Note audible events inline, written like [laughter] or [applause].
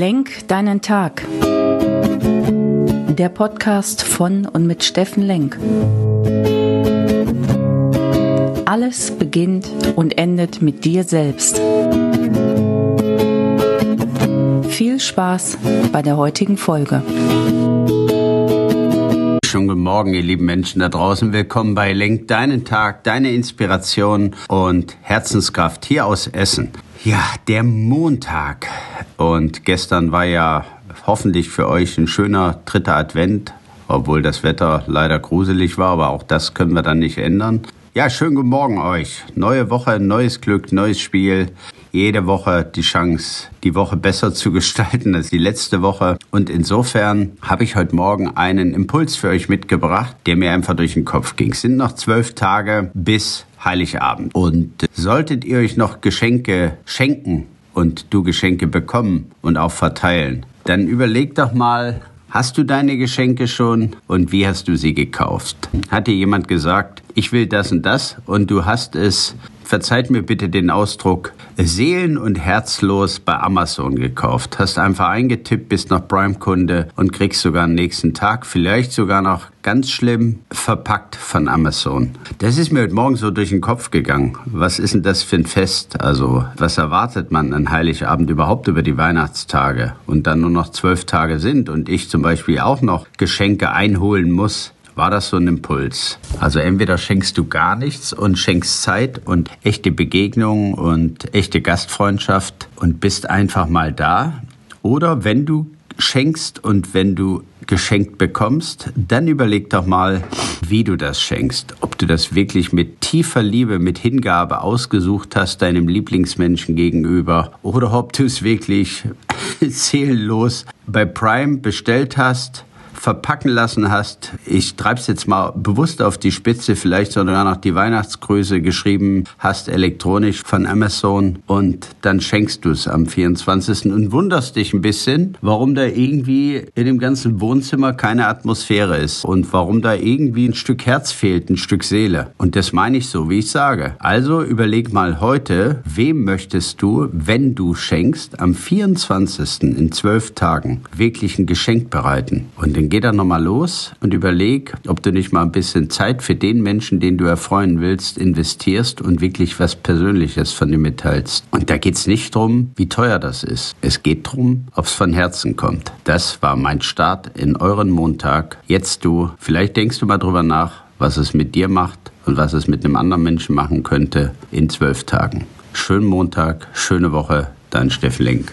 Lenk deinen Tag. Der Podcast von und mit Steffen Lenk. Alles beginnt und endet mit dir selbst. Viel Spaß bei der heutigen Folge. Schönen guten Morgen, ihr lieben Menschen da draußen. Willkommen bei Lenk deinen Tag, deine Inspiration und Herzenskraft hier aus Essen. Ja, der Montag. Und gestern war ja hoffentlich für euch ein schöner dritter Advent, obwohl das Wetter leider gruselig war, aber auch das können wir dann nicht ändern. Ja, schönen guten Morgen euch. Neue Woche, neues Glück, neues Spiel. Jede Woche die Chance, die Woche besser zu [laughs] gestalten als die letzte Woche. Und insofern habe ich heute Morgen einen Impuls für euch mitgebracht, der mir einfach durch den Kopf ging. Es sind noch zwölf Tage bis Heiligabend. Und solltet ihr euch noch Geschenke schenken und du Geschenke bekommen und auch verteilen, dann überleg doch mal, Hast du deine Geschenke schon und wie hast du sie gekauft? Hat dir jemand gesagt, ich will das und das und du hast es verzeiht mir bitte den Ausdruck, seelen- und herzlos bei Amazon gekauft. Hast einfach eingetippt, bist noch Prime-Kunde und kriegst sogar am nächsten Tag, vielleicht sogar noch ganz schlimm verpackt von Amazon. Das ist mir heute Morgen so durch den Kopf gegangen. Was ist denn das für ein Fest? Also, was erwartet man an Heiligabend überhaupt über die Weihnachtstage? Und dann nur noch zwölf Tage sind und ich zum Beispiel auch noch Geschenke einholen muss war das so ein Impuls. Also entweder schenkst du gar nichts und schenkst Zeit und echte Begegnung und echte Gastfreundschaft und bist einfach mal da. Oder wenn du schenkst und wenn du geschenkt bekommst, dann überleg doch mal, wie du das schenkst. Ob du das wirklich mit tiefer Liebe, mit Hingabe ausgesucht hast deinem Lieblingsmenschen gegenüber oder ob du es wirklich [laughs] seelenlos bei Prime bestellt hast verpacken lassen hast, ich treib's jetzt mal bewusst auf die Spitze, vielleicht sogar noch die Weihnachtsgröße geschrieben hast, elektronisch von Amazon und dann schenkst du es am 24. und wunderst dich ein bisschen, warum da irgendwie in dem ganzen Wohnzimmer keine Atmosphäre ist und warum da irgendwie ein Stück Herz fehlt, ein Stück Seele. Und das meine ich so, wie ich sage. Also überleg mal heute, wem möchtest du, wenn du schenkst, am 24. in zwölf Tagen wirklich ein Geschenk bereiten und den geh dann nochmal los und überleg, ob du nicht mal ein bisschen Zeit für den Menschen, den du erfreuen willst, investierst und wirklich was Persönliches von ihm mitteilst. Und da geht's nicht drum, wie teuer das ist. Es geht drum, ob's von Herzen kommt. Das war mein Start in euren Montag. Jetzt du, vielleicht denkst du mal drüber nach, was es mit dir macht und was es mit einem anderen Menschen machen könnte in zwölf Tagen. Schönen Montag, schöne Woche, dein Steffen Link.